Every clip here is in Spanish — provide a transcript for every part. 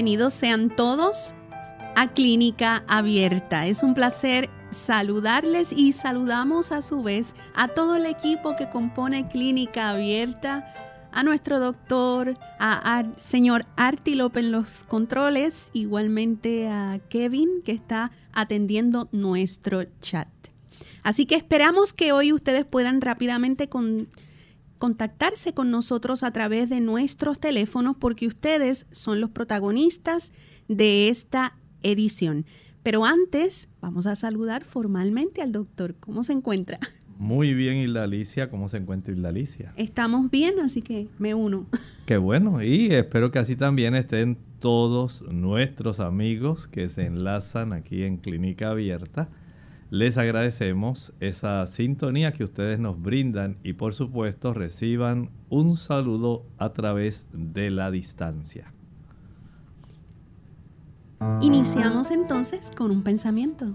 Bienvenidos sean todos a Clínica Abierta. Es un placer saludarles y saludamos a su vez a todo el equipo que compone Clínica Abierta, a nuestro doctor, a, señor Arti López en los controles, igualmente a Kevin que está atendiendo nuestro chat. Así que esperamos que hoy ustedes puedan rápidamente con contactarse con nosotros a través de nuestros teléfonos porque ustedes son los protagonistas de esta edición. Pero antes vamos a saludar formalmente al doctor. ¿Cómo se encuentra? Muy bien, Isla Alicia. ¿Cómo se encuentra Isla Alicia? Estamos bien, así que me uno. Qué bueno. Y espero que así también estén todos nuestros amigos que se enlazan aquí en Clínica Abierta les agradecemos esa sintonía que ustedes nos brindan y por supuesto reciban un saludo a través de la distancia. Iniciamos entonces con un pensamiento.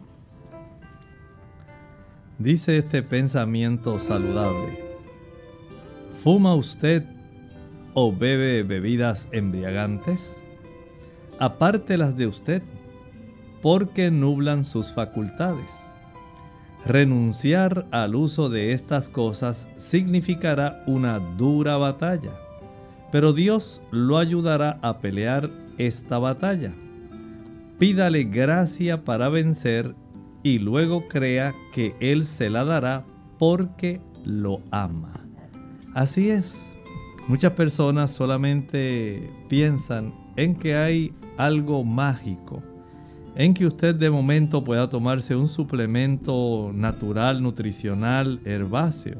Dice este pensamiento saludable. ¿Fuma usted o bebe bebidas embriagantes? Apártelas de usted porque nublan sus facultades Renunciar al uso de estas cosas significará una dura batalla, pero Dios lo ayudará a pelear esta batalla. Pídale gracia para vencer y luego crea que Él se la dará porque lo ama. Así es, muchas personas solamente piensan en que hay algo mágico en que usted de momento pueda tomarse un suplemento natural, nutricional, herbáceo.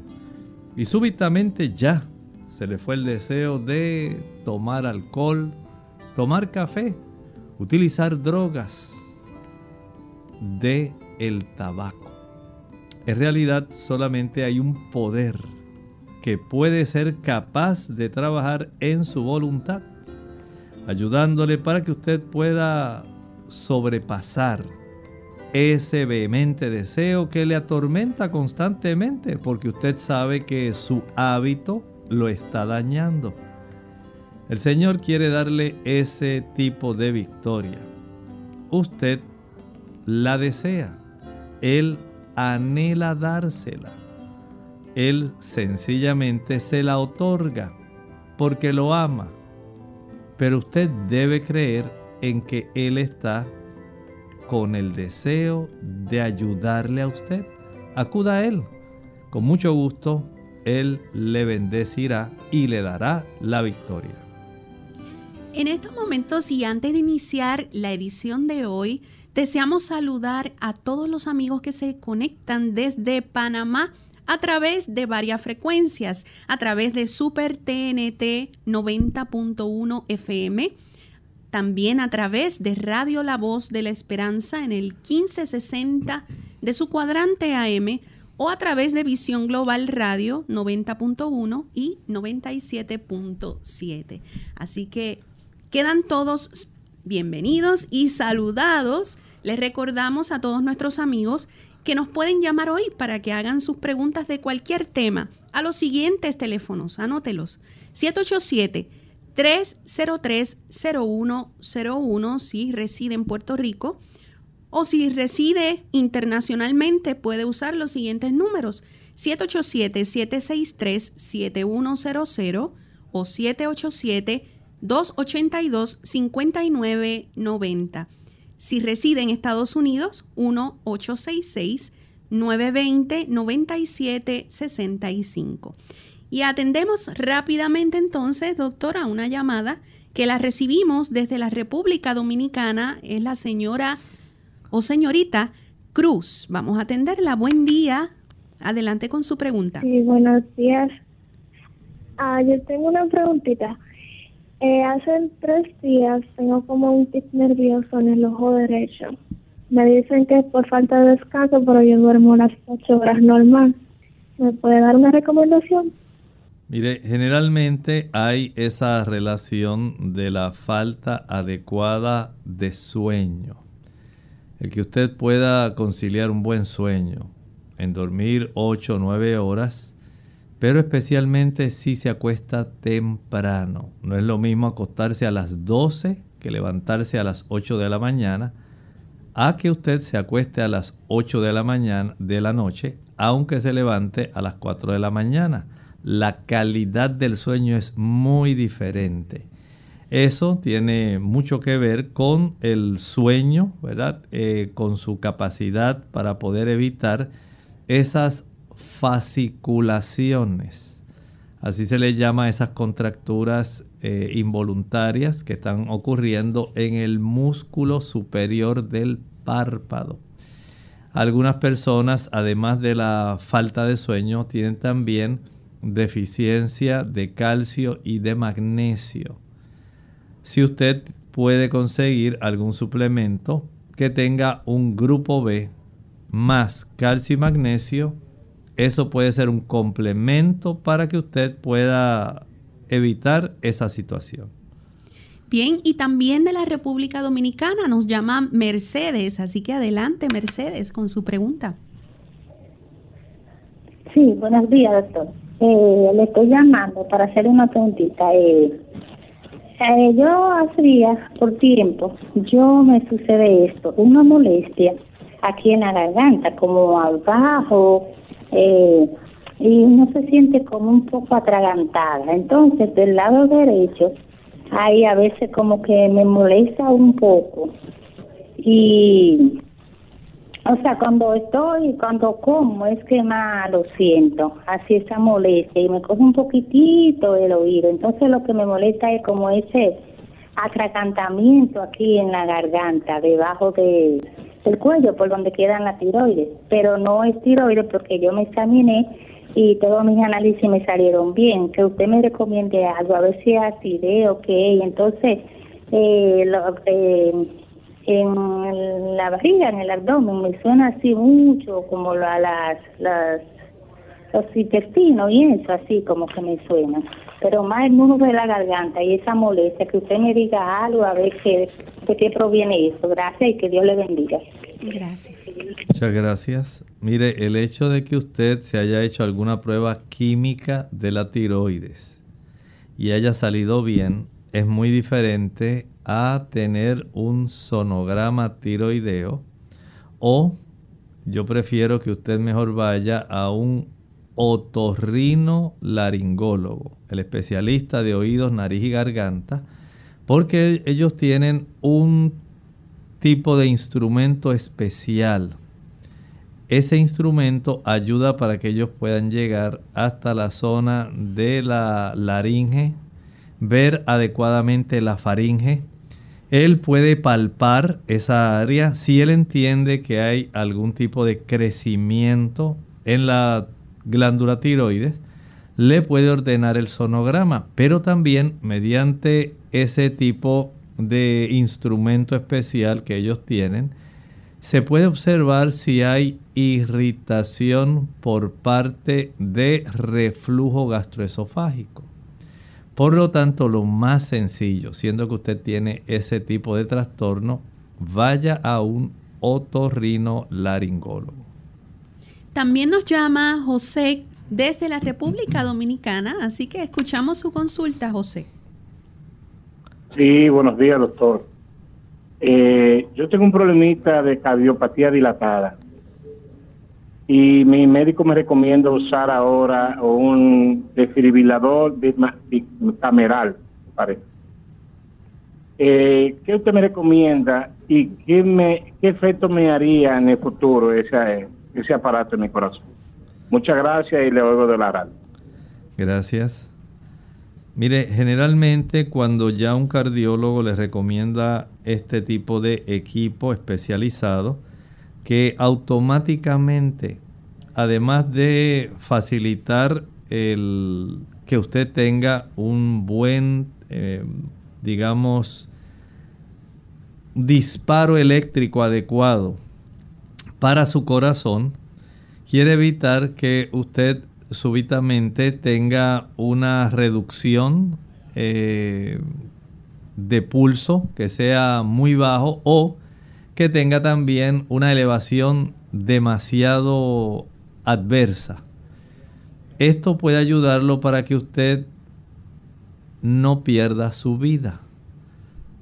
Y súbitamente ya se le fue el deseo de tomar alcohol, tomar café, utilizar drogas, de el tabaco. En realidad solamente hay un poder que puede ser capaz de trabajar en su voluntad, ayudándole para que usted pueda sobrepasar ese vehemente deseo que le atormenta constantemente porque usted sabe que su hábito lo está dañando. El Señor quiere darle ese tipo de victoria. Usted la desea. Él anhela dársela. Él sencillamente se la otorga porque lo ama. Pero usted debe creer en que Él está con el deseo de ayudarle a usted. Acuda a Él. Con mucho gusto, Él le bendecirá y le dará la victoria. En estos momentos y antes de iniciar la edición de hoy, deseamos saludar a todos los amigos que se conectan desde Panamá a través de varias frecuencias, a través de Super TNT 90.1 FM, también a través de Radio La Voz de la Esperanza en el 1560 de su cuadrante AM o a través de Visión Global Radio 90.1 y 97.7. Así que quedan todos bienvenidos y saludados. Les recordamos a todos nuestros amigos que nos pueden llamar hoy para que hagan sus preguntas de cualquier tema a los siguientes teléfonos. Anótelos. 787 303-0101 si reside en Puerto Rico O si reside internacionalmente, puede usar los siguientes números. 787-763-7100 o 787-282-5990. Si reside en Estados Unidos, 1-866-920-9765. Y atendemos rápidamente entonces, doctora, una llamada que la recibimos desde la República Dominicana. Es la señora o señorita Cruz. Vamos a atenderla. Buen día. Adelante con su pregunta. Sí, buenos días. Ah, yo tengo una preguntita. Eh, hace tres días tengo como un tic nervioso en el ojo derecho. Me dicen que es por falta de descanso, pero yo duermo las ocho horas normal. ¿Me puede dar una recomendación? Mire, generalmente hay esa relación de la falta adecuada de sueño. El que usted pueda conciliar un buen sueño, en dormir 8 o 9 horas, pero especialmente si se acuesta temprano. No es lo mismo acostarse a las 12 que levantarse a las 8 de la mañana, a que usted se acueste a las 8 de la mañana de la noche, aunque se levante a las 4 de la mañana. La calidad del sueño es muy diferente. Eso tiene mucho que ver con el sueño, ¿verdad? Eh, con su capacidad para poder evitar esas fasciculaciones. Así se le llama a esas contracturas eh, involuntarias que están ocurriendo en el músculo superior del párpado. Algunas personas, además de la falta de sueño, tienen también deficiencia de calcio y de magnesio. Si usted puede conseguir algún suplemento que tenga un grupo B más calcio y magnesio, eso puede ser un complemento para que usted pueda evitar esa situación. Bien, y también de la República Dominicana nos llama Mercedes, así que adelante Mercedes con su pregunta. Sí, buenos días doctor. Eh, le estoy llamando para hacer una preguntita. Eh, eh, yo hacía por tiempo, yo me sucede esto, una molestia aquí en la garganta, como abajo, eh, y uno se siente como un poco atragantada. Entonces, del lado derecho, ahí a veces como que me molesta un poco. Y, o sea, cuando estoy, cuando como, es que más lo siento, así esa molestia, y me coge un poquitito el oído. Entonces, lo que me molesta es como ese atragantamiento aquí en la garganta, debajo de el cuello, por donde quedan las tiroides, pero no es tiroides porque yo me examiné y todos mis análisis me salieron bien. Que usted me recomiende algo, a ver si es acidez o qué. Entonces, eh, eh, en la barriga, en el abdomen, me suena así mucho como a las, las, los intestinos y eso, así como que me suena pero más el nudo de la garganta y esa molestia, que usted me diga algo a ver qué, de qué proviene eso. Gracias y que Dios le bendiga. Gracias. Muchas gracias. Mire, el hecho de que usted se haya hecho alguna prueba química de la tiroides y haya salido bien es muy diferente a tener un sonograma tiroideo o yo prefiero que usted mejor vaya a un otorrino laringólogo, el especialista de oídos, nariz y garganta, porque ellos tienen un tipo de instrumento especial. Ese instrumento ayuda para que ellos puedan llegar hasta la zona de la laringe, ver adecuadamente la faringe. Él puede palpar esa área si él entiende que hay algún tipo de crecimiento en la glándula tiroides, le puede ordenar el sonograma, pero también mediante ese tipo de instrumento especial que ellos tienen, se puede observar si hay irritación por parte de reflujo gastroesofágico. Por lo tanto, lo más sencillo, siendo que usted tiene ese tipo de trastorno, vaya a un otorrino laringólogo. También nos llama José desde la República Dominicana, así que escuchamos su consulta, José. Sí, buenos días, doctor. Eh, yo tengo un problemita de cardiopatía dilatada y mi médico me recomienda usar ahora un desfibrilador cameral, parece. Eh, ¿Qué usted me recomienda y qué, me, qué efecto me haría en el futuro ese, ese aparato en mi corazón? Muchas gracias y le oigo de la radio. Gracias. Mire, generalmente cuando ya un cardiólogo le recomienda este tipo de equipo especializado, que automáticamente, además de facilitar el que usted tenga un buen, eh, digamos, disparo eléctrico adecuado para su corazón, quiere evitar que usted súbitamente tenga una reducción eh, de pulso que sea muy bajo o que tenga también una elevación demasiado adversa. Esto puede ayudarlo para que usted no pierda su vida.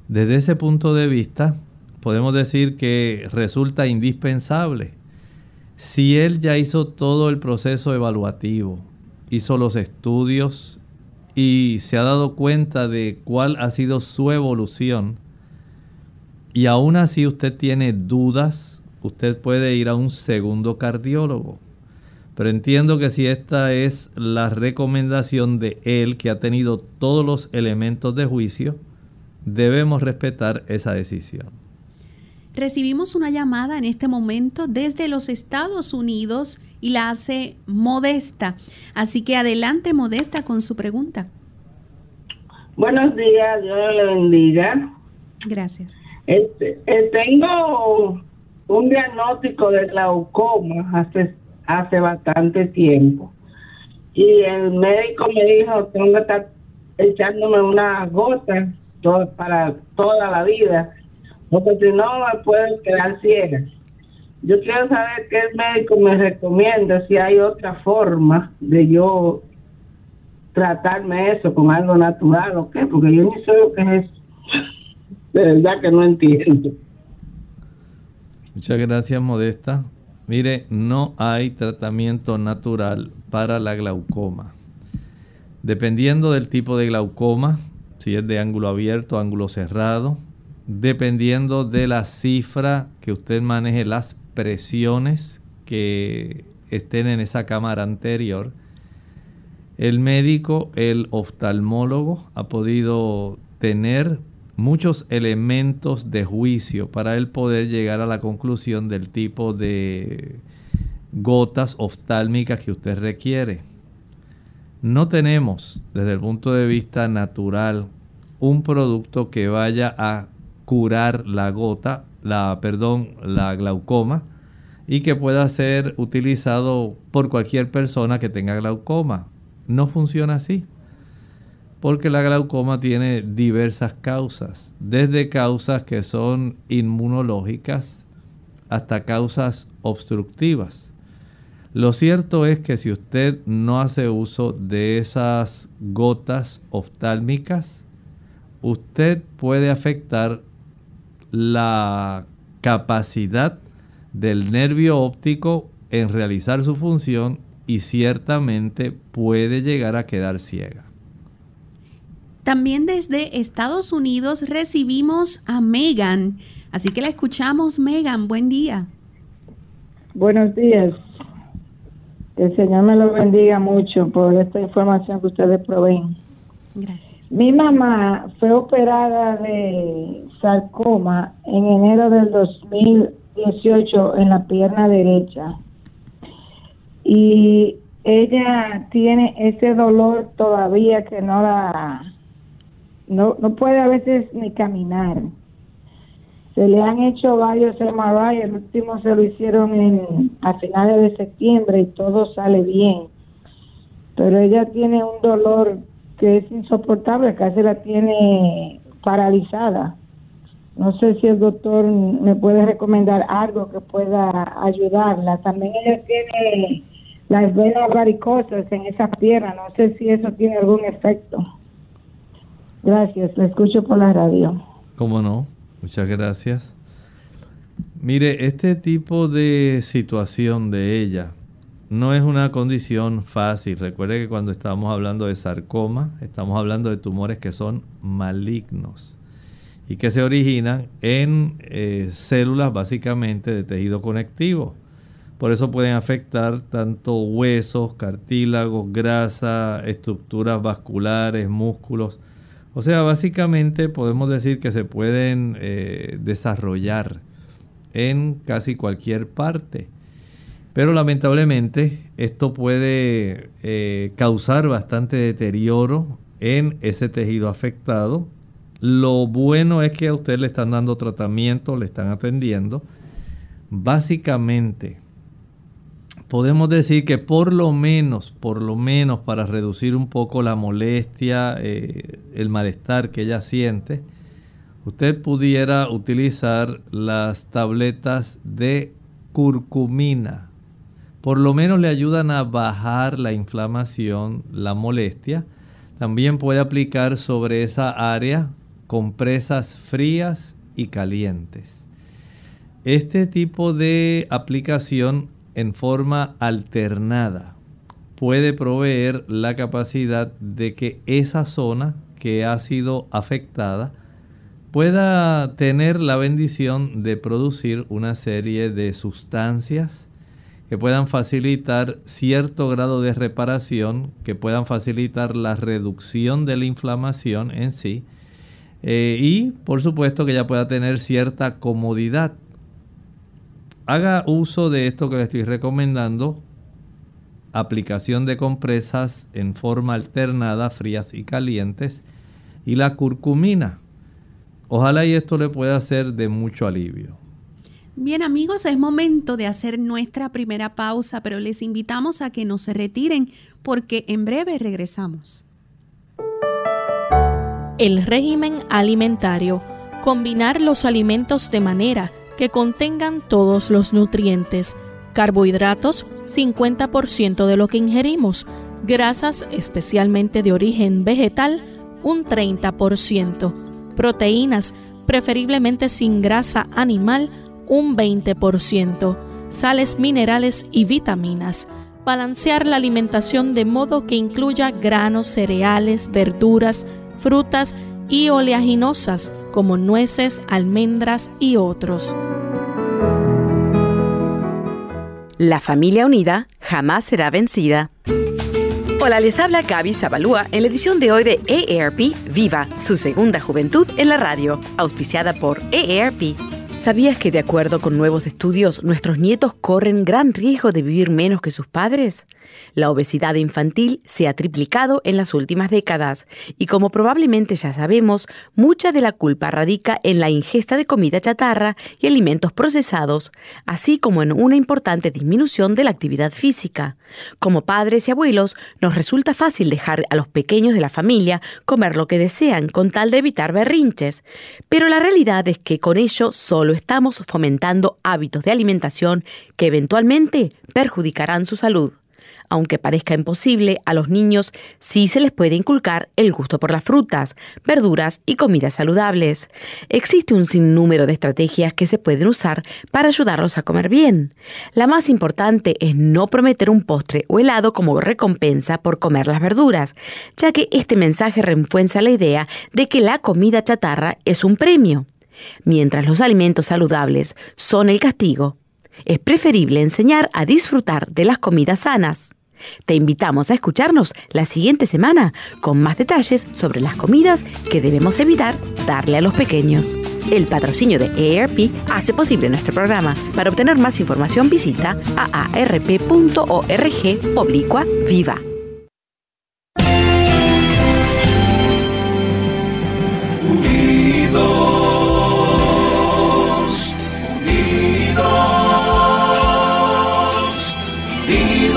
Desde ese punto de vista, podemos decir que resulta indispensable si él ya hizo todo el proceso evaluativo, hizo los estudios y se ha dado cuenta de cuál ha sido su evolución, y aún así usted tiene dudas, usted puede ir a un segundo cardiólogo. Pero entiendo que si esta es la recomendación de él, que ha tenido todos los elementos de juicio, debemos respetar esa decisión. Recibimos una llamada en este momento desde los Estados Unidos y la hace Modesta. Así que adelante Modesta con su pregunta. Buenos días, Dios le bendiga. Gracias. Este, eh, tengo un diagnóstico de glaucoma hace, hace bastante tiempo. Y el médico me dijo, tengo que estar echándome una gota para toda la vida porque si no me puedo quedar ciega. Yo quiero saber qué el médico me recomienda, si hay otra forma de yo tratarme eso con algo natural o qué, porque yo ni sé lo que es. De verdad que no entiendo. Muchas gracias, Modesta. Mire, no hay tratamiento natural para la glaucoma. Dependiendo del tipo de glaucoma, si es de ángulo abierto, ángulo cerrado, dependiendo de la cifra que usted maneje, las presiones que estén en esa cámara anterior, el médico, el oftalmólogo ha podido tener muchos elementos de juicio para él poder llegar a la conclusión del tipo de gotas oftálmicas que usted requiere. No tenemos desde el punto de vista natural un producto que vaya a curar la gota, la, perdón, la glaucoma y que pueda ser utilizado por cualquier persona que tenga glaucoma. No funciona así, porque la glaucoma tiene diversas causas, desde causas que son inmunológicas hasta causas obstructivas. Lo cierto es que si usted no hace uso de esas gotas oftálmicas, usted puede afectar la capacidad del nervio óptico en realizar su función y ciertamente puede llegar a quedar ciega. También desde Estados Unidos recibimos a Megan, así que la escuchamos Megan, buen día. Buenos días. Que el Señor me lo bendiga mucho por esta información que ustedes proveen. Gracias. Mi mamá fue operada de sarcoma en enero del 2018 en la pierna derecha. Y ella tiene ese dolor todavía que no la no, no puede a veces ni caminar. Se le han hecho varios MRI, el último se lo hicieron en, a finales de septiembre y todo sale bien. Pero ella tiene un dolor que es insoportable, casi la tiene paralizada. No sé si el doctor me puede recomendar algo que pueda ayudarla. También ella tiene las venas varicosas en esa pierna. No sé si eso tiene algún efecto. Gracias, la escucho por la radio. ¿Cómo no? Muchas gracias. Mire, este tipo de situación de ella no es una condición fácil. Recuerde que cuando estamos hablando de sarcoma, estamos hablando de tumores que son malignos y que se originan en eh, células básicamente de tejido conectivo. Por eso pueden afectar tanto huesos, cartílagos, grasa, estructuras vasculares, músculos. O sea, básicamente podemos decir que se pueden eh, desarrollar en casi cualquier parte. Pero lamentablemente esto puede eh, causar bastante deterioro en ese tejido afectado. Lo bueno es que a usted le están dando tratamiento, le están atendiendo. Básicamente, podemos decir que por lo menos, por lo menos para reducir un poco la molestia, eh, el malestar que ella siente, usted pudiera utilizar las tabletas de curcumina. Por lo menos le ayudan a bajar la inflamación, la molestia. También puede aplicar sobre esa área compresas frías y calientes. Este tipo de aplicación en forma alternada puede proveer la capacidad de que esa zona que ha sido afectada pueda tener la bendición de producir una serie de sustancias que puedan facilitar cierto grado de reparación, que puedan facilitar la reducción de la inflamación en sí eh, y por supuesto que ya pueda tener cierta comodidad. Haga uso de esto que le estoy recomendando, aplicación de compresas en forma alternada, frías y calientes, y la curcumina. Ojalá y esto le pueda ser de mucho alivio. Bien amigos, es momento de hacer nuestra primera pausa, pero les invitamos a que no se retiren porque en breve regresamos. El régimen alimentario. Combinar los alimentos de manera que contengan todos los nutrientes. Carbohidratos, 50% de lo que ingerimos. Grasas, especialmente de origen vegetal, un 30% proteínas, preferiblemente sin grasa animal, un 20%, sales minerales y vitaminas. Balancear la alimentación de modo que incluya granos, cereales, verduras, frutas y oleaginosas como nueces, almendras y otros. La familia unida jamás será vencida. Hola, les habla Gaby Zabalúa en la edición de hoy de EARP Viva, su segunda juventud en la radio, auspiciada por EARP. ¿Sabías que de acuerdo con nuevos estudios, nuestros nietos corren gran riesgo de vivir menos que sus padres? La obesidad infantil se ha triplicado en las últimas décadas y como probablemente ya sabemos, mucha de la culpa radica en la ingesta de comida chatarra y alimentos procesados, así como en una importante disminución de la actividad física. Como padres y abuelos, nos resulta fácil dejar a los pequeños de la familia comer lo que desean con tal de evitar berrinches, pero la realidad es que con ello solo estamos fomentando hábitos de alimentación que eventualmente perjudicarán su salud. Aunque parezca imposible, a los niños sí se les puede inculcar el gusto por las frutas, verduras y comidas saludables. Existe un sinnúmero de estrategias que se pueden usar para ayudarlos a comer bien. La más importante es no prometer un postre o helado como recompensa por comer las verduras, ya que este mensaje refuerza la idea de que la comida chatarra es un premio, mientras los alimentos saludables son el castigo es preferible enseñar a disfrutar de las comidas sanas. Te invitamos a escucharnos la siguiente semana con más detalles sobre las comidas que debemos evitar darle a los pequeños. El patrocinio de EARP hace posible nuestro programa. Para obtener más información visita aarp.org oblicua viva.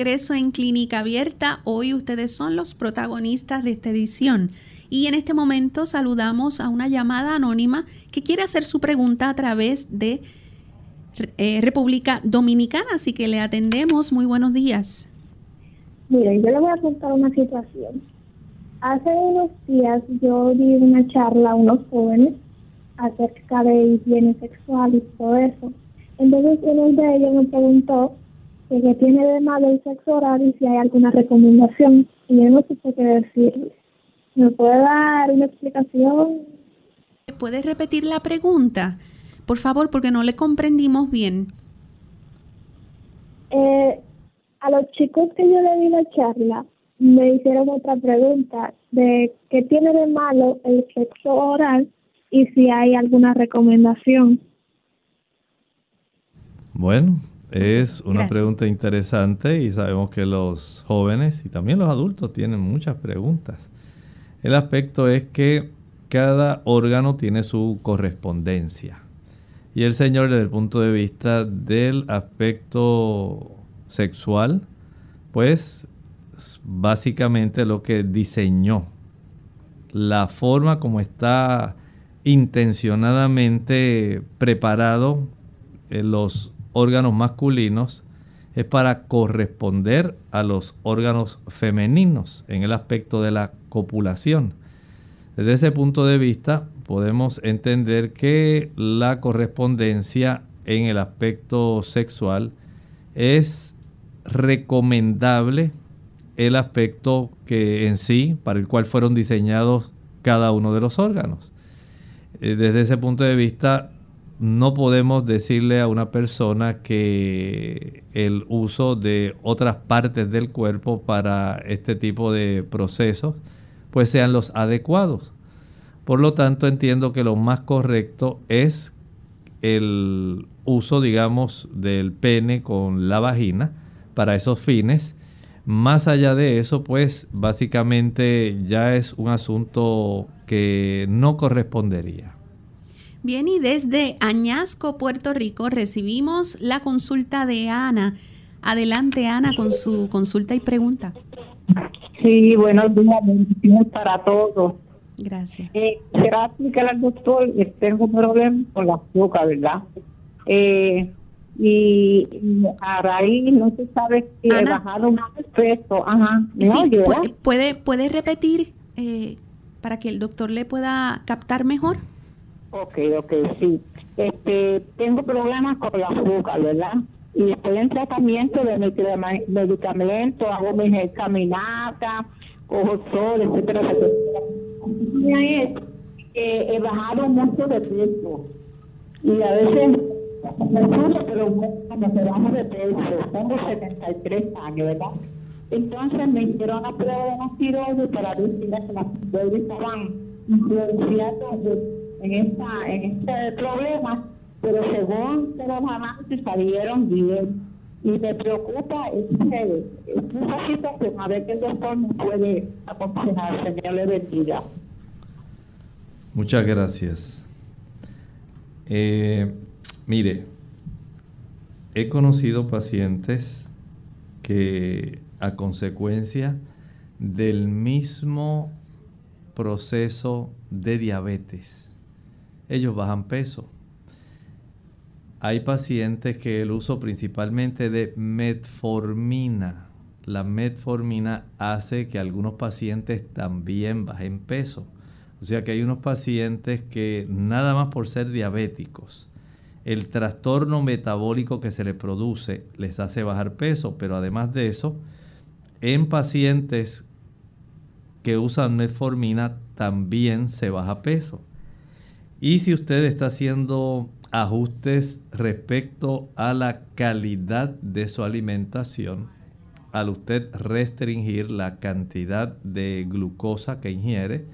En Clínica Abierta. Hoy ustedes son los protagonistas de esta edición. Y en este momento saludamos a una llamada anónima que quiere hacer su pregunta a través de eh, República Dominicana. Así que le atendemos. Muy buenos días. Miren, yo le voy a contar una situación. Hace unos días yo di una charla a unos jóvenes acerca de higiene sexual y todo eso. Entonces uno de ellos me preguntó que tiene de malo el sexo oral y si hay alguna recomendación. Y yo no sé qué decirle. ¿Me puede dar una explicación? ¿Puedes repetir la pregunta? Por favor, porque no le comprendimos bien. Eh, a los chicos que yo le di la charla, me hicieron otra pregunta de qué tiene de malo el sexo oral y si hay alguna recomendación. Bueno, es una pregunta interesante y sabemos que los jóvenes y también los adultos tienen muchas preguntas. El aspecto es que cada órgano tiene su correspondencia. Y el Señor desde el punto de vista del aspecto sexual, pues básicamente lo que diseñó, la forma como está intencionadamente preparado en los órganos masculinos es para corresponder a los órganos femeninos en el aspecto de la copulación. Desde ese punto de vista podemos entender que la correspondencia en el aspecto sexual es recomendable el aspecto que en sí, para el cual fueron diseñados cada uno de los órganos. Eh, desde ese punto de vista, no podemos decirle a una persona que el uso de otras partes del cuerpo para este tipo de procesos pues sean los adecuados. Por lo tanto, entiendo que lo más correcto es el uso, digamos, del pene con la vagina para esos fines. Más allá de eso, pues básicamente ya es un asunto que no correspondería. Bien, y desde Añasco, Puerto Rico, recibimos la consulta de Ana. Adelante, Ana, con su consulta y pregunta. Sí, buenos días, bendiciones para todos. Gracias. Eh, explicar al doctor, tengo un problema con la azúcar, ¿verdad? Eh, y, a raíz no se sabe si he bajado más peso. Ajá. sí, puede, puede, repetir eh, para que el doctor le pueda captar mejor. Ok, ok, sí. Este, tengo problemas con la azúcar, ¿verdad? Y estoy en tratamiento de medicamentos, hago mis caminatas, cojo sol, etcétera, etcétera. es que he bajado mucho de peso y a veces me subo, pero cuando se baja de peso, tengo 73 años, ¿verdad? Entonces me hicieron una prueba de la tiroides para ver si las tiroides estaban influenciando en, esta, en este problema, pero según los análisis salieron bien. Y me preocupa ese, esa situación, a ver qué el doctor me puede aconsejar, Señor le bendiga. Muchas gracias. Eh, mire, he conocido pacientes que a consecuencia del mismo proceso de diabetes ellos bajan peso. Hay pacientes que el uso principalmente de metformina, la metformina hace que algunos pacientes también bajen peso. O sea que hay unos pacientes que nada más por ser diabéticos, el trastorno metabólico que se les produce les hace bajar peso, pero además de eso, en pacientes que usan metformina también se baja peso. Y si usted está haciendo ajustes respecto a la calidad de su alimentación, al usted restringir la cantidad de glucosa que ingiere,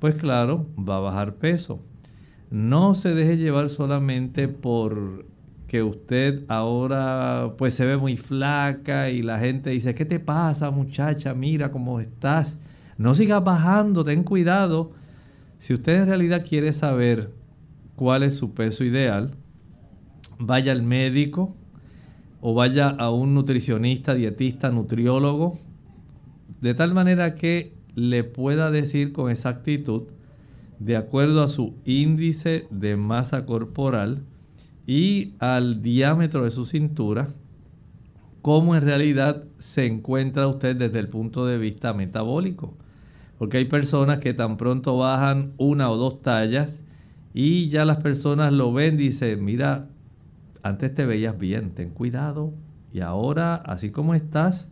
pues claro, va a bajar peso. no se deje llevar solamente por que usted ahora pues se ve muy flaca y la gente dice, ¿qué te pasa muchacha? Mira cómo estás. No sigas bajando, ten cuidado. Si usted en realidad quiere saber cuál es su peso ideal, vaya al médico o vaya a un nutricionista, dietista, nutriólogo, de tal manera que le pueda decir con exactitud, de acuerdo a su índice de masa corporal, y al diámetro de su cintura, cómo en realidad se encuentra usted desde el punto de vista metabólico. Porque hay personas que tan pronto bajan una o dos tallas y ya las personas lo ven, y dicen, mira, antes te veías bien, ten cuidado. Y ahora, así como estás,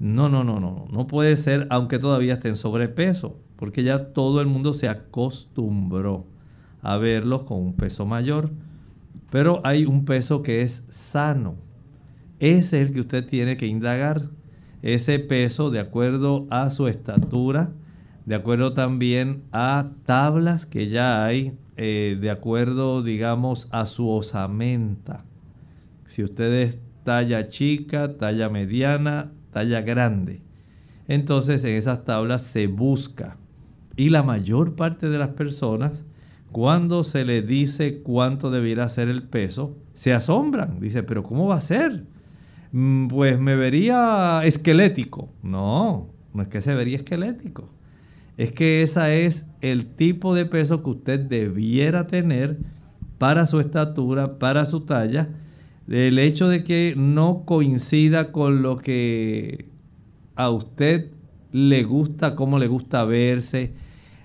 no, no, no, no, no puede ser, aunque todavía esté en sobrepeso, porque ya todo el mundo se acostumbró a verlos con un peso mayor. Pero hay un peso que es sano. Ese es el que usted tiene que indagar. Ese peso de acuerdo a su estatura, de acuerdo también a tablas que ya hay, eh, de acuerdo, digamos, a su osamenta. Si usted es talla chica, talla mediana, talla grande. Entonces en esas tablas se busca. Y la mayor parte de las personas cuando se le dice cuánto debiera ser el peso, se asombran. Dice, pero ¿cómo va a ser? Mm, pues me vería esquelético. No, no es que se vería esquelético. Es que ese es el tipo de peso que usted debiera tener para su estatura, para su talla. El hecho de que no coincida con lo que a usted le gusta, cómo le gusta verse,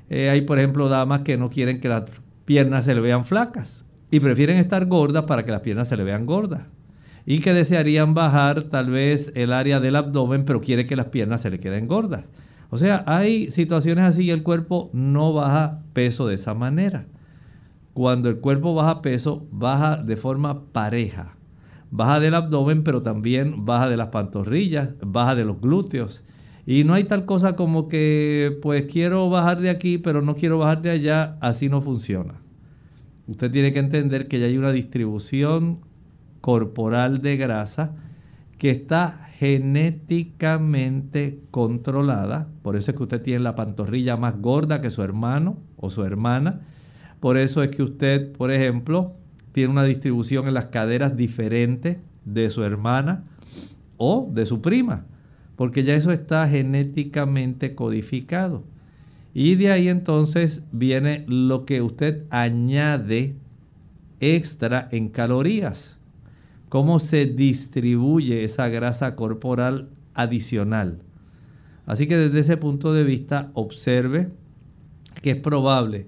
eh, hay, por ejemplo, damas que no quieren que las piernas se le vean flacas y prefieren estar gordas para que las piernas se le vean gordas. Y que desearían bajar tal vez el área del abdomen, pero quiere que las piernas se le queden gordas. O sea, hay situaciones así y el cuerpo no baja peso de esa manera. Cuando el cuerpo baja peso, baja de forma pareja. Baja del abdomen, pero también baja de las pantorrillas, baja de los glúteos. Y no hay tal cosa como que, pues quiero bajar de aquí, pero no quiero bajar de allá. Así no funciona. Usted tiene que entender que ya hay una distribución corporal de grasa que está genéticamente controlada. Por eso es que usted tiene la pantorrilla más gorda que su hermano o su hermana. Por eso es que usted, por ejemplo, tiene una distribución en las caderas diferente de su hermana o de su prima porque ya eso está genéticamente codificado. Y de ahí entonces viene lo que usted añade extra en calorías. Cómo se distribuye esa grasa corporal adicional. Así que desde ese punto de vista observe que es probable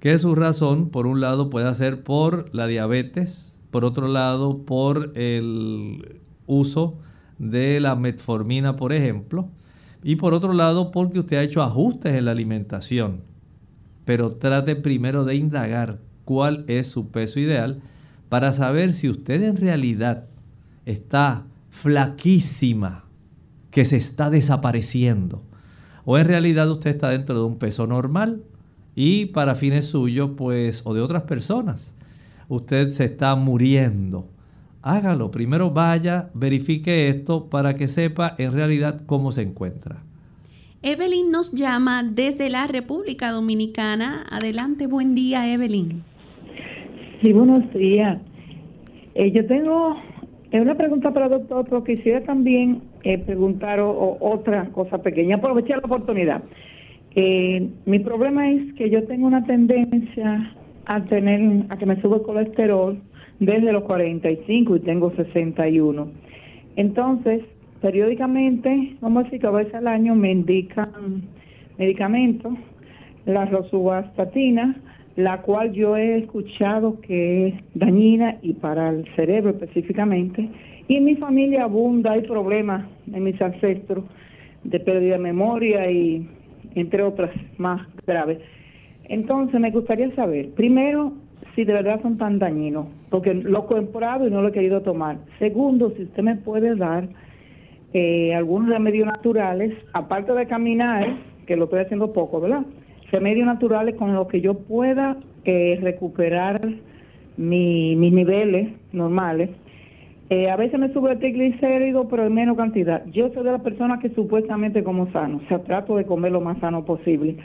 que su razón, por un lado, pueda ser por la diabetes, por otro lado, por el uso de la metformina, por ejemplo, y por otro lado porque usted ha hecho ajustes en la alimentación. Pero trate primero de indagar cuál es su peso ideal para saber si usted en realidad está flaquísima, que se está desapareciendo, o en realidad usted está dentro de un peso normal y para fines suyos, pues, o de otras personas, usted se está muriendo hágalo. Primero vaya, verifique esto para que sepa en realidad cómo se encuentra. Evelyn nos llama desde la República Dominicana. Adelante, buen día, Evelyn. Sí, buenos días. Eh, yo tengo una pregunta para el doctor, pero quisiera también eh, preguntar otra cosa pequeña, aprovechar la oportunidad. Eh, mi problema es que yo tengo una tendencia a tener, a que me sube el colesterol desde los 45 y tengo 61. Entonces, periódicamente, vamos a decir que a veces al año me indican medicamentos, la rosuvastatina, la cual yo he escuchado que es dañina y para el cerebro específicamente. Y en mi familia abunda, hay problemas en mis ancestros de pérdida de memoria y entre otras más graves. Entonces me gustaría saber, primero, si de verdad son tan dañinos, porque lo he comprado y no lo he querido tomar. Segundo, si usted me puede dar eh, algunos remedios naturales, aparte de caminar, que lo estoy haciendo poco, ¿verdad? Remedios naturales con los que yo pueda eh, recuperar mi, mis niveles normales. Eh, a veces me sube el triglicérido, pero en menos cantidad. Yo soy de las personas que supuestamente como sano, o sea, trato de comer lo más sano posible.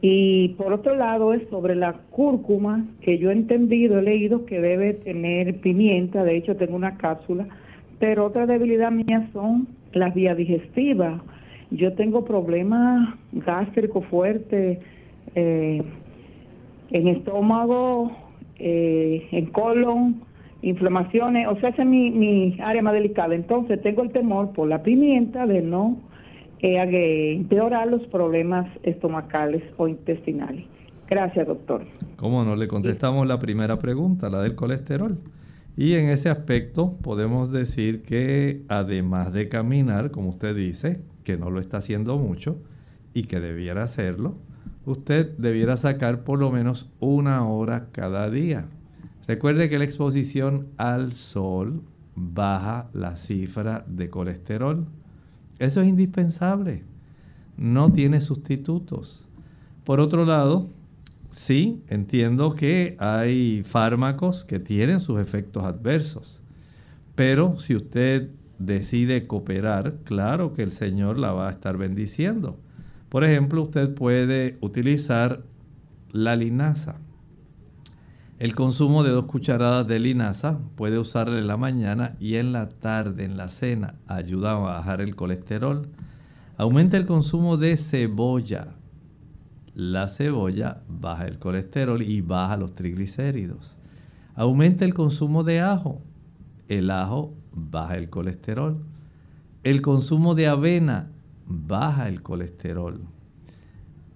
Y por otro lado es sobre la cúrcuma, que yo he entendido, he leído que debe tener pimienta, de hecho tengo una cápsula, pero otra debilidad mía son las vías digestivas. Yo tengo problemas gástricos fuertes eh, en estómago, eh, en colon, inflamaciones, o sea, es mi, mi área más delicada. Entonces tengo el temor por la pimienta de no eh, empeorar los problemas estomacales o intestinales. Gracias, doctor. ¿Cómo no? Le contestamos la primera pregunta, la del colesterol. Y en ese aspecto podemos decir que además de caminar, como usted dice, que no lo está haciendo mucho y que debiera hacerlo, usted debiera sacar por lo menos una hora cada día. Recuerde que la exposición al sol baja la cifra de colesterol. Eso es indispensable. No tiene sustitutos. Por otro lado, sí, entiendo que hay fármacos que tienen sus efectos adversos. Pero si usted decide cooperar, claro que el Señor la va a estar bendiciendo. Por ejemplo, usted puede utilizar la linaza. El consumo de dos cucharadas de linaza puede usarla en la mañana y en la tarde, en la cena, ayuda a bajar el colesterol. Aumenta el consumo de cebolla. La cebolla baja el colesterol y baja los triglicéridos. Aumenta el consumo de ajo. El ajo baja el colesterol. El consumo de avena baja el colesterol.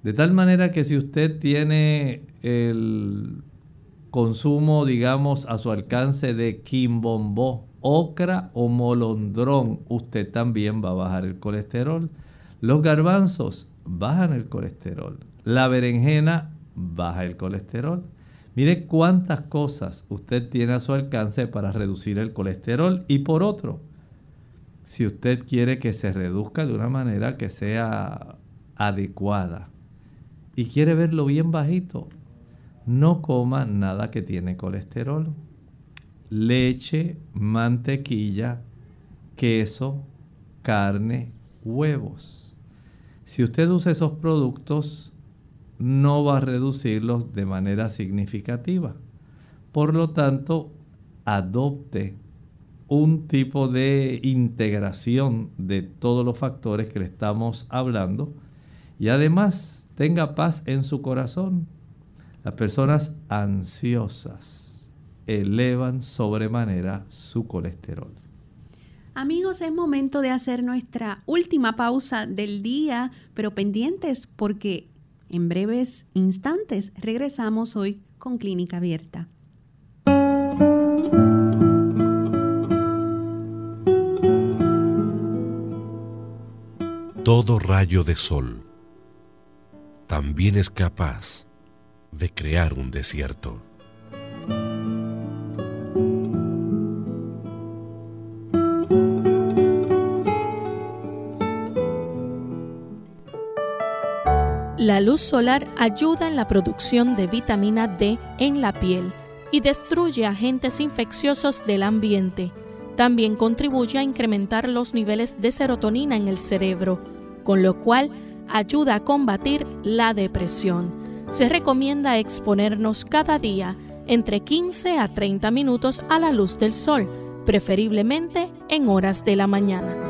De tal manera que si usted tiene el consumo, digamos, a su alcance de quimbombó, ocra o molondrón, usted también va a bajar el colesterol. Los garbanzos bajan el colesterol. La berenjena baja el colesterol. Mire cuántas cosas usted tiene a su alcance para reducir el colesterol. Y por otro, si usted quiere que se reduzca de una manera que sea adecuada y quiere verlo bien bajito, no coma nada que tiene colesterol. Leche, mantequilla, queso, carne, huevos. Si usted usa esos productos, no va a reducirlos de manera significativa. Por lo tanto, adopte un tipo de integración de todos los factores que le estamos hablando y además tenga paz en su corazón las personas ansiosas elevan sobremanera su colesterol. Amigos, es momento de hacer nuestra última pausa del día, pero pendientes porque en breves instantes regresamos hoy con Clínica Abierta. Todo rayo de sol también es capaz de crear un desierto. La luz solar ayuda en la producción de vitamina D en la piel y destruye agentes infecciosos del ambiente. También contribuye a incrementar los niveles de serotonina en el cerebro, con lo cual ayuda a combatir la depresión se recomienda exponernos cada día entre 15 a 30 minutos a la luz del sol, preferiblemente en horas de la mañana.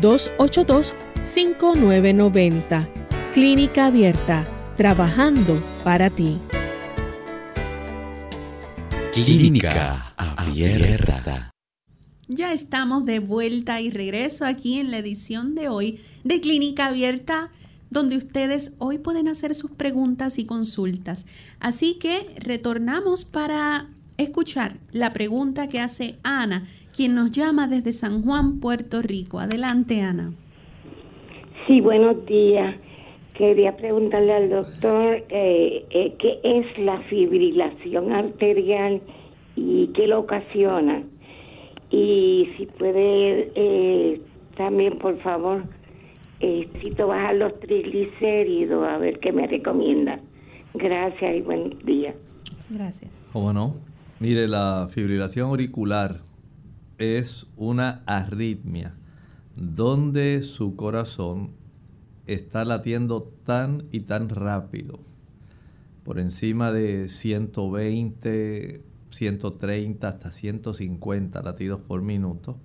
787-282-5990. Clínica Abierta, trabajando para ti. Clínica Abierta. Ya estamos de vuelta y regreso aquí en la edición de hoy de Clínica Abierta, donde ustedes hoy pueden hacer sus preguntas y consultas. Así que retornamos para escuchar la pregunta que hace Ana, quien nos llama desde San Juan, Puerto Rico. Adelante, Ana. Sí, buenos días. Quería preguntarle al doctor eh, eh, qué es la fibrilación arterial y qué lo ocasiona y si puede eh, también, por favor, eh, necesito bajar los triglicéridos, a ver qué me recomienda. Gracias y buen día. Gracias. ¿Cómo no? Mire, la fibrilación auricular es una arritmia donde su corazón está latiendo tan y tan rápido, por encima de 120 130 hasta 150 latidos por minuto.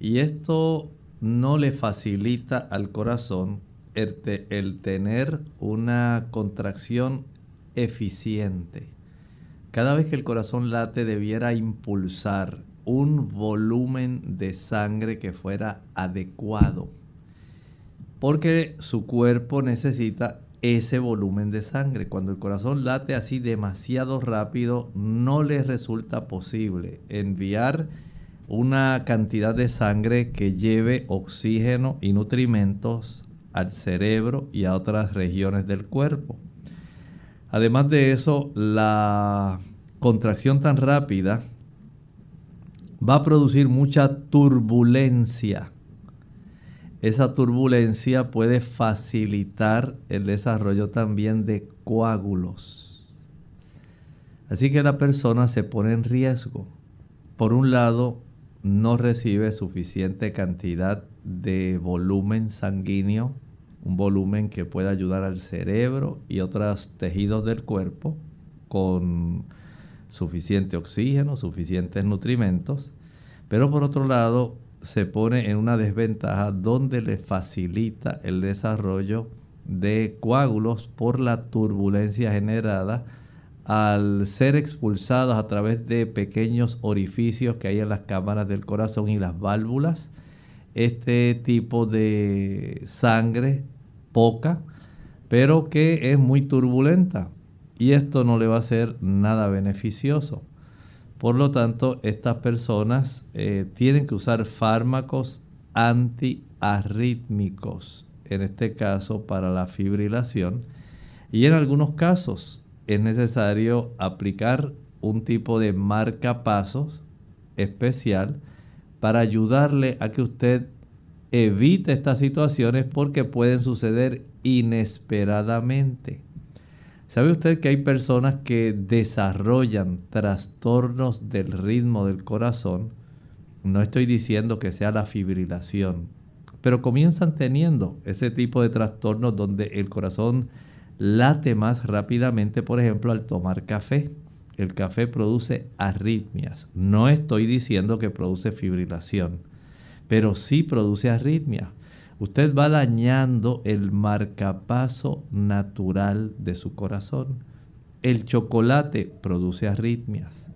Y esto no le facilita al corazón el, tener una contracción eficiente. Cada vez que el corazón late debiera impulsar un volumen de sangre que fuera adecuado. Porque su cuerpo necesita ese volumen de sangre. Cuando el corazón late así demasiado rápido, no le resulta posible enviar una cantidad de sangre que lleve oxígeno y nutrimentos al cerebro y a otras regiones del cuerpo. Además de eso, la contracción tan rápida va a producir mucha turbulencia esa turbulencia puede facilitar el desarrollo también de coágulos. Así que la persona se pone en riesgo. Por un lado, no recibe suficiente cantidad de volumen sanguíneo, un volumen que pueda ayudar al cerebro y otros tejidos del cuerpo con suficiente oxígeno, suficientes nutrimentos. Pero por otro lado, se pone en una desventaja donde le facilita el desarrollo de coágulos por la turbulencia generada al ser expulsados a través de pequeños orificios que hay en las cámaras del corazón y las válvulas. Este tipo de sangre poca, pero que es muy turbulenta y esto no le va a ser nada beneficioso. Por lo tanto, estas personas eh, tienen que usar fármacos antiarrítmicos, en este caso para la fibrilación. Y en algunos casos es necesario aplicar un tipo de marcapasos especial para ayudarle a que usted evite estas situaciones porque pueden suceder inesperadamente. ¿Sabe usted que hay personas que desarrollan trastornos del ritmo del corazón? No estoy diciendo que sea la fibrilación, pero comienzan teniendo ese tipo de trastornos donde el corazón late más rápidamente, por ejemplo, al tomar café. El café produce arritmias. No estoy diciendo que produce fibrilación, pero sí produce arritmias usted va dañando el marcapaso natural de su corazón. El chocolate produce arritmias.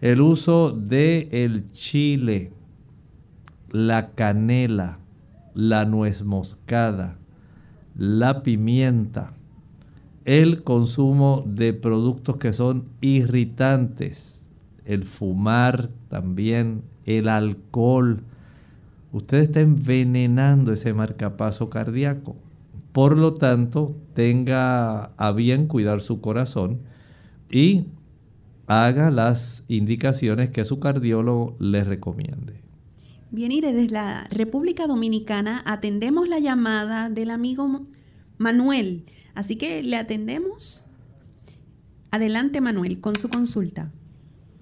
El uso de el chile, la canela, la nuez moscada, la pimienta, el consumo de productos que son irritantes, el fumar también, el alcohol, usted está envenenando ese marcapaso cardíaco. Por lo tanto, tenga a bien cuidar su corazón y haga las indicaciones que su cardiólogo le recomiende. Bien, y desde la República Dominicana atendemos la llamada del amigo Manuel. Así que le atendemos. Adelante, Manuel, con su consulta.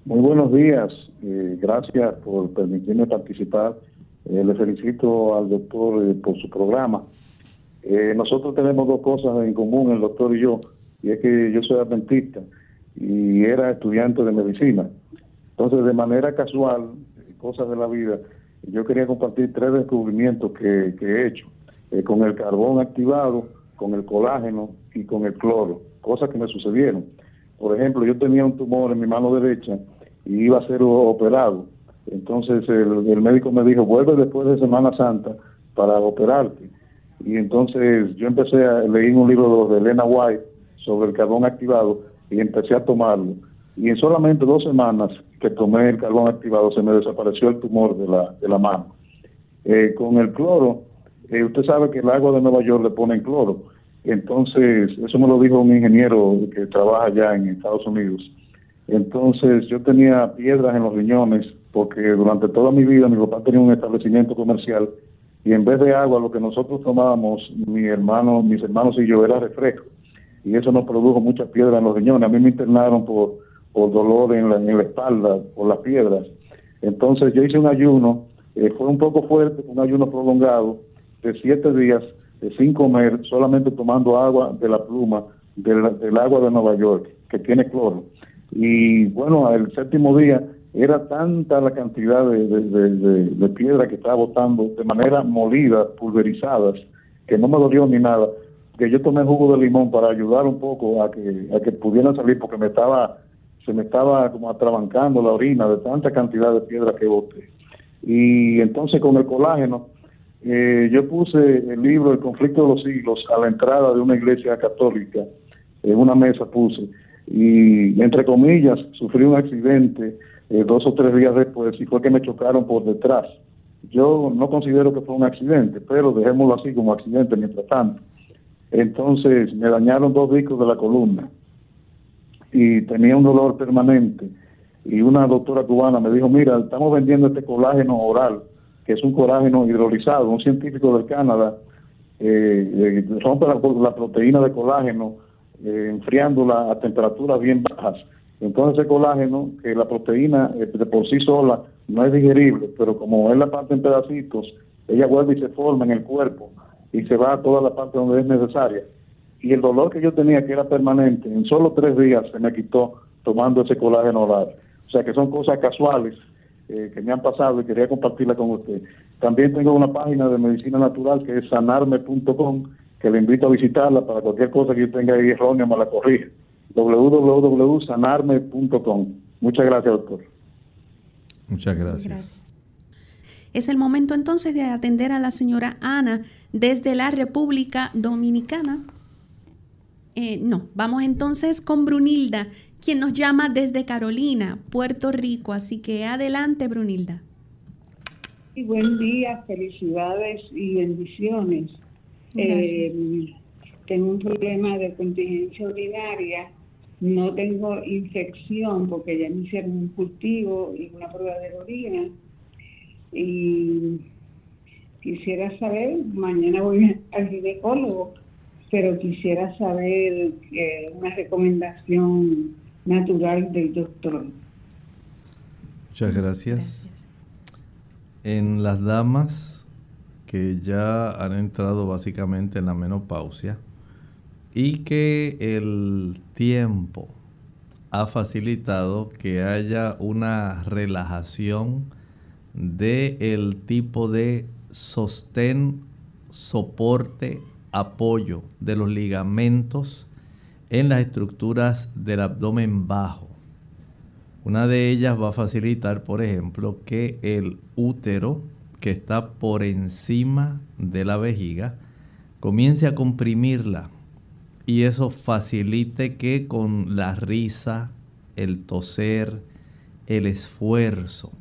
Muy buenos días. Eh, gracias por permitirme participar eh, le felicito al doctor eh, por su programa. Eh, nosotros tenemos dos cosas en común, el doctor y yo, y es que yo soy adventista y era estudiante de medicina. Entonces, de manera casual, cosas de la vida, yo quería compartir tres descubrimientos que, he hecho, con el carbón activado, con el colágeno y con el cloro, cosas que me sucedieron. Por ejemplo, yo tenía un tumor en mi mano derecha y iba a ser operado Entonces el, médico me dijo, vuelve después de Semana Santa para operarte. Y entonces yo empecé a leer un libro de Elena White sobre el carbón activado y empecé a tomarlo. Y en solamente dos semanas que tomé el carbón activado se me desapareció el tumor de la, de la mano. Eh, con el cloro, eh, usted sabe que el agua de Nueva York le ponen cloro. Entonces, eso me lo dijo un ingeniero que trabaja allá en Estados Unidos. Entonces, yo tenía piedras en los riñones porque durante toda mi vida mi papá tenía un establecimiento comercial y en vez de agua lo que nosotros tomábamos, mi hermano, mis hermanos y yo era refresco y eso nos produjo muchas piedras en los riñones. A mí me internaron por, por dolor en la, en la espalda, por las piedras. Entonces yo hice un ayuno, eh, fue un poco fuerte, un ayuno prolongado de siete días sin comer, solamente tomando agua de la pluma del, agua de Nueva York, que tiene cloro. Y bueno, el séptimo día era tanta la cantidad de, de, piedra que estaba botando de manera molida, pulverizadas, que no me dolió ni nada que yo tomé jugo de limón para ayudar un poco a que, a que pudieran salir porque me estaba, se me estaba como atrabancando la orina de tanta cantidad de piedra que boté. Y entonces con el colágeno, eh, yo puse el libro El conflicto de los siglos a la entrada de una iglesia católica, en una mesa puse, y entre comillas, sufrí un accidente eh, dos o tres días después y fue que me chocaron por detrás. Yo no considero que fue un accidente, pero dejémoslo así como accidente mientras tanto. Entonces me dañaron dos discos de la columna y tenía un dolor permanente. Y una doctora cubana me dijo, mira, estamos vendiendo este colágeno oral, que es un colágeno hidrolizado, un científico del Canadá, eh, eh rompe la, proteína de colágeno eh, enfriándola a temperaturas bien bajas. Entonces ese colágeno, que la proteína eh, de por sí sola no es digerible, pero como es la parte en pedacitos, ella vuelve y se forma en el cuerpo y se va a toda la parte donde es necesaria. Y el dolor que yo tenía, que era permanente, en solo tres días se me quitó tomando ese colágeno oral. O sea que son cosas casuales eh, que me han pasado y quería compartirla con usted. También tengo una página de medicina natural que es sanarme.com, que le invito a visitarla para cualquier cosa que yo tenga ahí errónea, me la corrige. www.sanarme.com. Muchas gracias, doctor. Muchas gracias. Es el momento entonces de atender a la señora Ana desde la República Dominicana. Eh, no, vamos entonces con Brunilda, quien nos llama desde Carolina, Puerto Rico. Así que adelante, Brunilda. Y buen día, felicidades y bendiciones. Eh, tengo un problema de contingencia urinaria. No tengo infección porque ya me hicieron un cultivo y una prueba de orina y quisiera saber, mañana voy al ginecólogo, pero quisiera saber eh, una recomendación natural del doctor. Muchas gracias. En las damas que ya han entrado básicamente en la menopausia y que el tiempo ha facilitado que haya una relajación de el tipo de sostén, soporte, apoyo de los ligamentos en las estructuras del abdomen bajo. Una de ellas va a facilitar, por ejemplo, que el útero que está por encima de la vejiga comience a comprimirla y eso facilite que con la risa, el toser, el esfuerzo,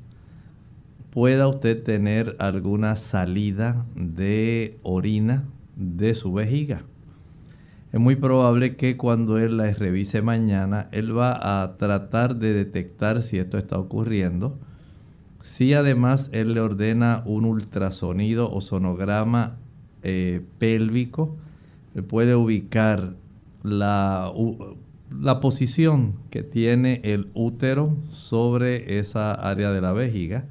pueda usted tener alguna salida de orina de su vejiga. Es muy probable que cuando él la revise mañana, él va a tratar de detectar si esto está ocurriendo. Si además él le ordena un ultrasonido o sonograma eh, pélvico, puede ubicar la, la posición que tiene el útero sobre esa área de la vejiga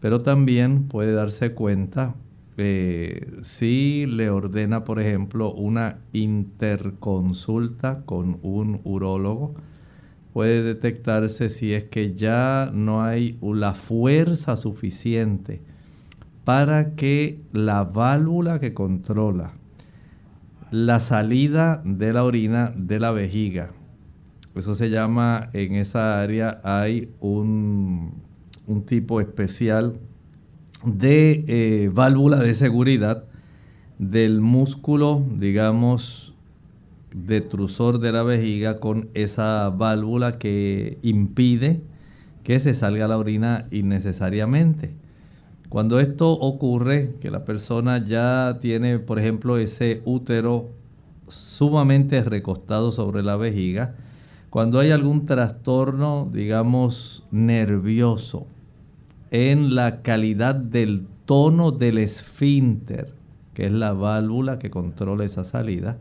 pero también puede darse cuenta eh, si le ordena, por ejemplo, una interconsulta con un urólogo, puede detectarse si es que ya no hay la fuerza suficiente para que la válvula que controla la salida de la orina de la vejiga, eso se llama, en esa área hay un un tipo especial de eh, válvula de seguridad del músculo, digamos, detrusor de la vejiga con esa válvula que impide que se salga la orina innecesariamente. Cuando esto ocurre, que la persona ya tiene, por ejemplo, ese útero sumamente recostado sobre la vejiga, cuando hay algún trastorno, digamos, nervioso en la calidad del tono del esfínter, que es la válvula que controla esa salida,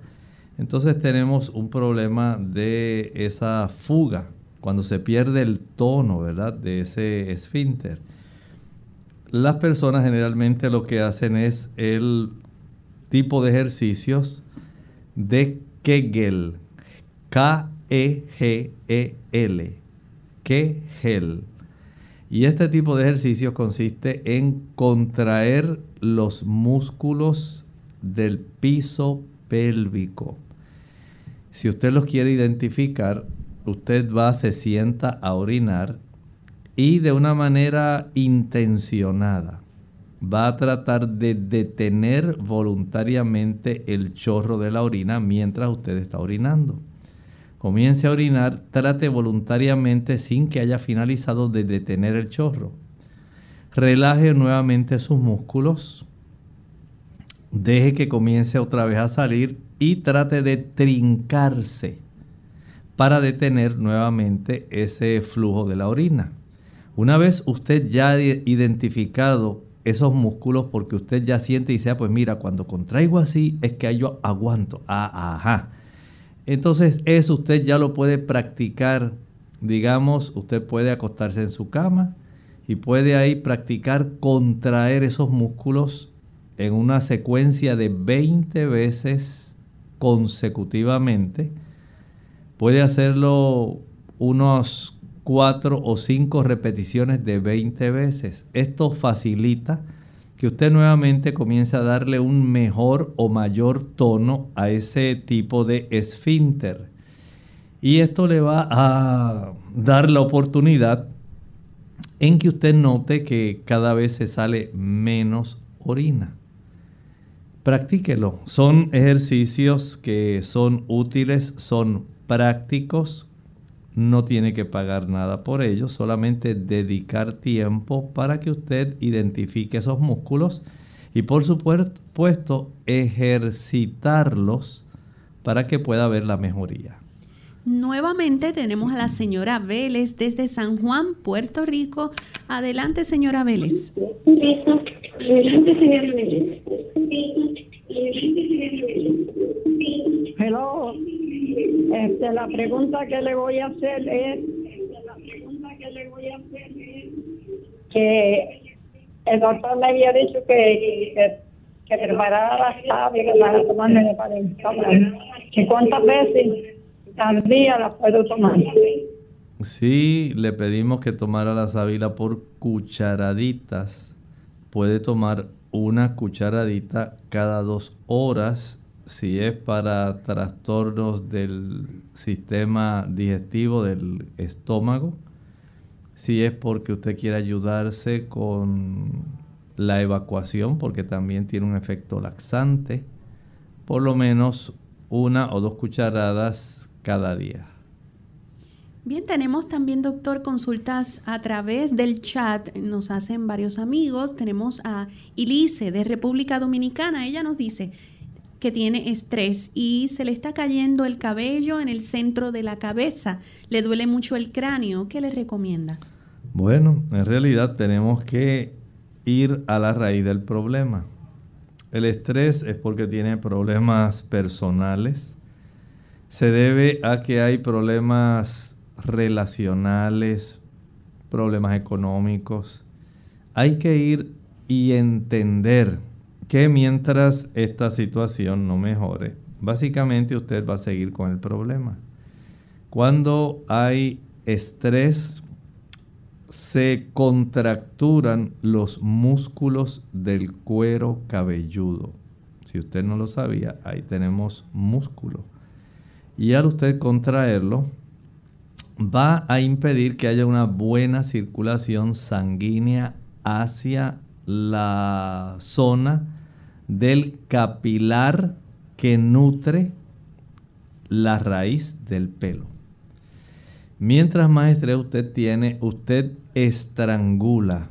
entonces tenemos un problema de esa fuga, cuando se pierde el tono, ¿verdad?, de ese esfínter. Las personas generalmente lo que hacen es el tipo de ejercicios de Kegel, K-E-G-E-L, Kegel. Y este tipo de ejercicio consiste en contraer los músculos del piso pélvico. Si usted los quiere identificar, usted va, se sienta a orinar y de una manera intencionada va a tratar de detener voluntariamente el chorro de la orina mientras usted está orinando. Comience a orinar, trate voluntariamente sin que haya finalizado de detener el chorro. Relaje nuevamente sus músculos. Deje que comience otra vez a salir y trate de trincarse para detener nuevamente ese flujo de la orina. Una vez usted ya ha identificado esos músculos porque usted ya siente y dice, ah, pues mira, cuando contraigo así es que yo aguanto. Ah, ajá. Entonces eso usted ya lo puede practicar. Digamos, usted puede acostarse en su cama y puede ahí practicar contraer esos músculos en una secuencia de 20 veces consecutivamente. Puede hacerlo unos cuatro o cinco repeticiones de 20 veces. Esto facilita que usted nuevamente comience a darle un mejor o mayor tono a ese tipo de esfínter. Y esto le va a dar la oportunidad en que usted note que cada vez se sale menos orina. Practíquelo. Son ejercicios que son útiles, son prácticos, no tiene que pagar nada por ello, solamente dedicar tiempo para que usted identifique esos músculos y por supuesto ejercitarlos para que pueda ver la mejoría. Nuevamente tenemos a la señora Vélez desde San Juan, Puerto Rico. Adelante, señora Vélez. Adelante, señora Vélez. Hello. Este, la pregunta que le voy a hacer es que el doctor me había dicho que, que, que preparara las sábila para tomarme para el ¿Y cuántas veces al día las puedo tomar? Sí, le pedimos que tomara la sábila por cucharaditas. Puede tomar una cucharadita cada dos horas si es para trastornos del sistema digestivo del estómago, si es porque usted quiere ayudarse con la evacuación, porque también tiene un efecto laxante, por lo menos una o dos cucharadas cada día. Bien, tenemos también, doctor, consultas a través del chat. Nos hacen varios amigos. Tenemos a Ilice de República Dominicana. Ella nos dice, que tiene estrés y se le está cayendo el cabello en el centro de la cabeza, le duele mucho el cráneo, ¿qué le recomienda? Bueno, en realidad tenemos que ir a la raíz del problema. El estrés es porque tiene problemas personales, se debe a que hay problemas relacionales, problemas económicos. Hay que ir y entender que mientras esta situación no mejore, básicamente usted va a seguir con el problema. Cuando hay estrés, se contracturan los músculos del cuero cabelludo. Si usted no lo sabía, ahí tenemos músculo. Y al usted contraerlo, va a impedir que haya una buena circulación sanguínea hacia la zona del capilar que nutre la raíz del pelo. Mientras más estrés usted tiene, usted estrangula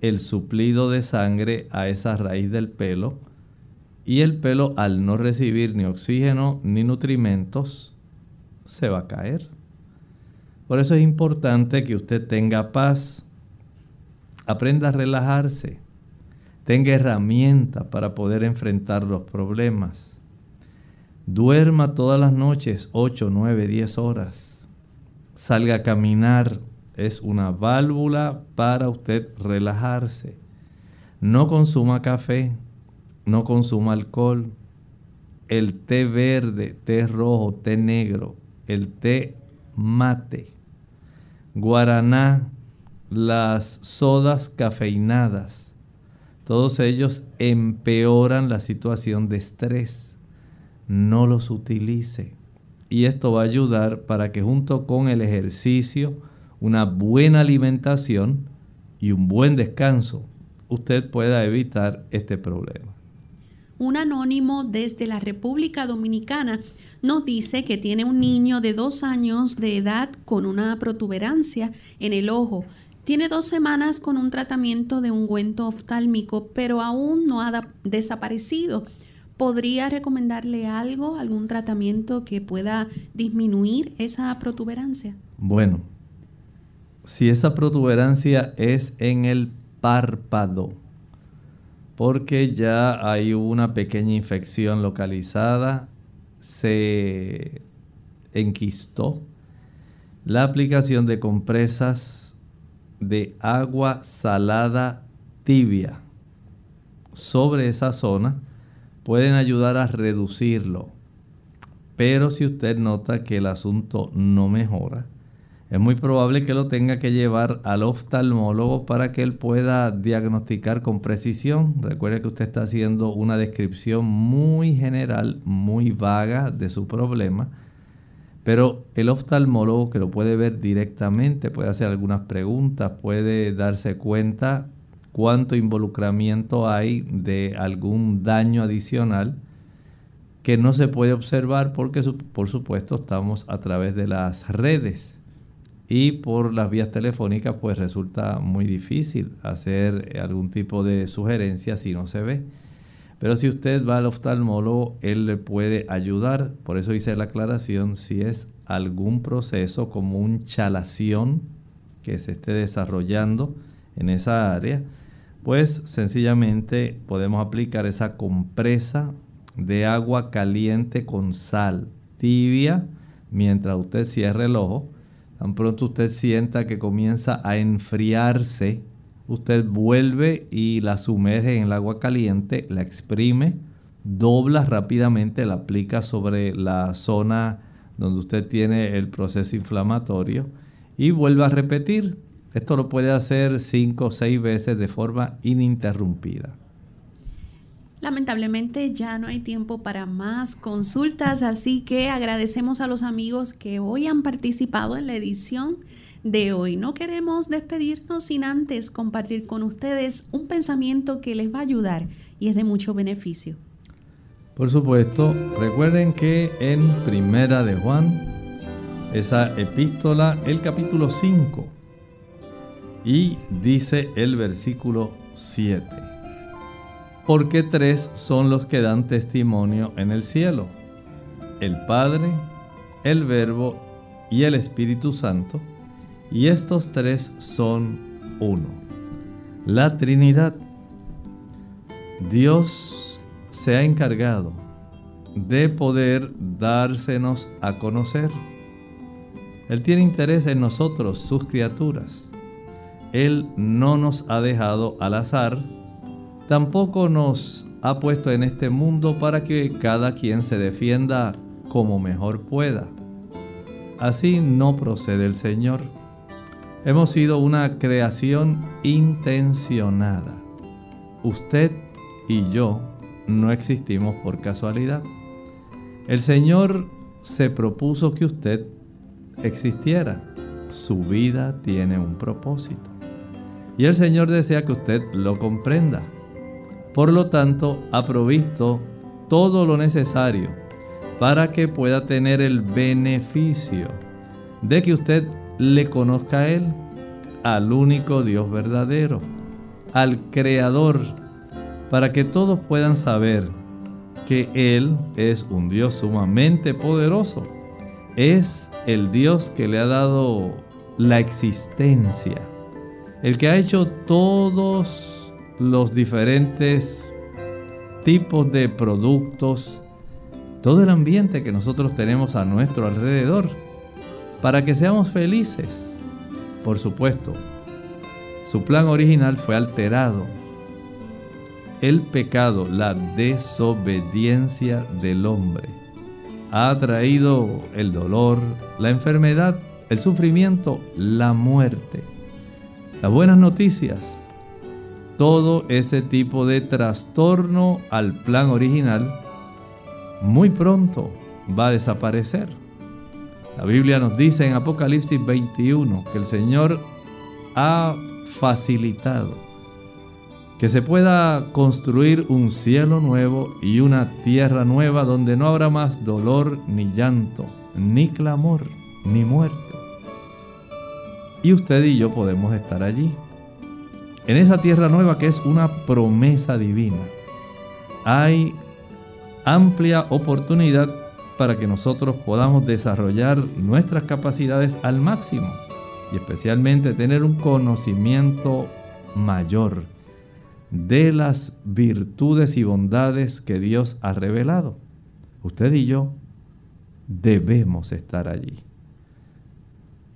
el suplido de sangre a esa raíz del pelo y el pelo al no recibir ni oxígeno ni nutrimentos se va a caer. Por eso es importante que usted tenga paz, aprenda a relajarse, tenga herramientas para poder enfrentar los problemas. Duerma todas las noches 8, 9, 10 horas. Salga a caminar. Es una válvula para usted relajarse. No consuma café, no consuma alcohol. El té verde, té rojo, té negro, el té mate, guaraná, las sodas cafeinadas, todos ellos empeoran la situación de estrés. No los utilice. Y esto va a ayudar para que junto con el ejercicio, una buena alimentación y un buen descanso, usted pueda evitar este problema. Un anónimo desde la República Dominicana nos dice que tiene un niño de dos años de edad con una protuberancia en el ojo. Tiene dos semanas con un tratamiento de ungüento oftálmico, pero aún no ha desaparecido. ¿Podría recomendarle algo, algún tratamiento que pueda disminuir esa protuberancia? Bueno, si esa protuberancia es en el párpado, porque ya hay una pequeña infección localizada se enquistó la aplicación de compresas de agua salada tibia sobre esa zona pueden ayudar a reducirlo. Pero si usted nota que el asunto no mejora, es muy probable que lo tenga que llevar al oftalmólogo para que él pueda diagnosticar con precisión. Recuerde que usted está haciendo una descripción muy general, muy vaga de su problema, pero el oftalmólogo que lo puede ver directamente puede hacer algunas preguntas, puede darse cuenta cuánto involucramiento hay de algún daño adicional que no se puede observar porque por supuesto estamos a través de las redes y por las vías telefónicas pues resulta muy difícil hacer algún tipo de sugerencia si no se ve. Pero si usted va al oftalmólogo, él le puede ayudar. Por eso hice la aclaración si es algún proceso como un chalación que se esté desarrollando en esa área, pues sencillamente podemos aplicar esa compresa de agua caliente con sal tibia mientras usted cierre el ojo Tan pronto usted sienta que comienza a enfriarse, usted vuelve y la sumerge en el agua caliente, la exprime, dobla rápidamente, la aplica sobre la zona donde usted tiene el proceso inflamatorio y vuelve a repetir. Esto lo puede hacer cinco o seis veces de forma ininterrumpida. Lamentablemente ya no hay tiempo para más consultas, así que agradecemos a los amigos que hoy han participado en la edición de hoy. No queremos despedirnos sin antes compartir con ustedes un pensamiento que les va a ayudar y es de mucho beneficio. Por supuesto, recuerden que en Primera de Juan, esa epístola, el capítulo 5, y dice el versículo 7 porque tres son los que dan testimonio en el cielo, el Padre, el Verbo y el Espíritu Santo, y estos tres son uno. La Trinidad. Dios se ha encargado de poder dársenos a conocer. Él tiene interés en nosotros, sus criaturas. Él no nos ha dejado al azar, tampoco nos ha puesto en este mundo para que cada quien se defienda como mejor pueda. Así no procede el Señor. Hemos sido una creación intencionada. Usted y yo no existimos por casualidad. El Señor se propuso que usted existiera. Su vida tiene un propósito. Y el Señor desea que usted lo comprenda. Por lo tanto, ha provisto todo lo necesario para que pueda tener el beneficio de que usted le conozca a Él, al único Dios verdadero, al Creador, para que todos puedan saber que Él es un Dios sumamente poderoso. Es el Dios que le ha dado la existencia, el que ha hecho todos los diferentes tipos de productos, todo el ambiente que nosotros tenemos a nuestro alrededor, para que seamos felices. Por supuesto, su plan original fue alterado. El pecado, la desobediencia del hombre, ha traído el dolor, la enfermedad, el sufrimiento, la muerte. Las buenas noticias, todo ese tipo de trastorno al plan original muy pronto va a desaparecer. La Biblia nos dice en Apocalipsis 21 que el Señor ha facilitado que se pueda construir un cielo nuevo y una tierra nueva donde no habrá más dolor ni llanto, ni clamor, ni muerte. Y usted y yo podemos estar allí, en esa tierra nueva que es una promesa divina. Hay amplia oportunidad para que nosotros podamos desarrollar nuestras capacidades al máximo y especialmente tener un conocimiento mayor de las virtudes y bondades que Dios ha revelado. Usted y yo debemos estar allí.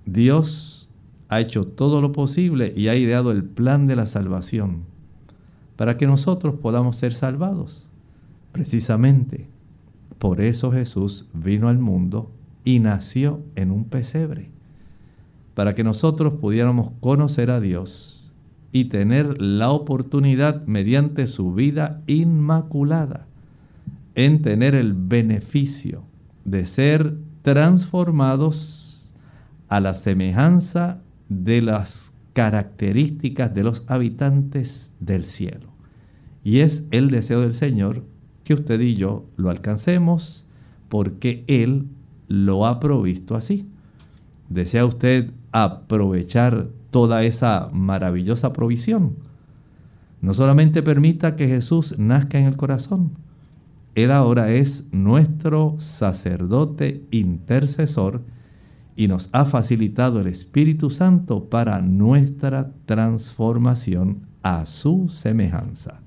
Dios ha hecho todo lo posible y ha ideado el plan de la salvación para que nosotros podamos ser salvados. Precisamente por eso Jesús vino al mundo y nació en un pesebre, para que nosotros pudiéramos conocer a Dios y tener la oportunidad mediante su vida inmaculada en tener el beneficio de ser transformados a la semejanza de las características de los habitantes del cielo. Y es el deseo del Señor que usted y yo lo alcancemos porque Él lo ha provisto así. ¿Desea usted aprovechar toda esa maravillosa provisión? No solamente permita que Jesús nazca en el corazón, Él ahora es nuestro sacerdote intercesor y nos ha facilitado el Espíritu Santo para nuestra transformación a su semejanza.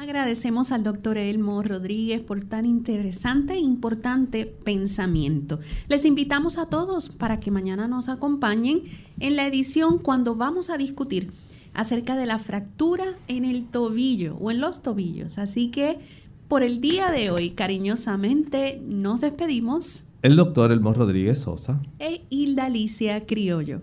Agradecemos al doctor Elmo Rodríguez por tan interesante e importante pensamiento. Les invitamos a todos para que mañana nos acompañen en la edición cuando vamos a discutir acerca de la fractura en el tobillo o en los tobillos. Así que por el día de hoy, cariñosamente, nos despedimos. El doctor Elmo Rodríguez Sosa. E Hilda Alicia Criollo.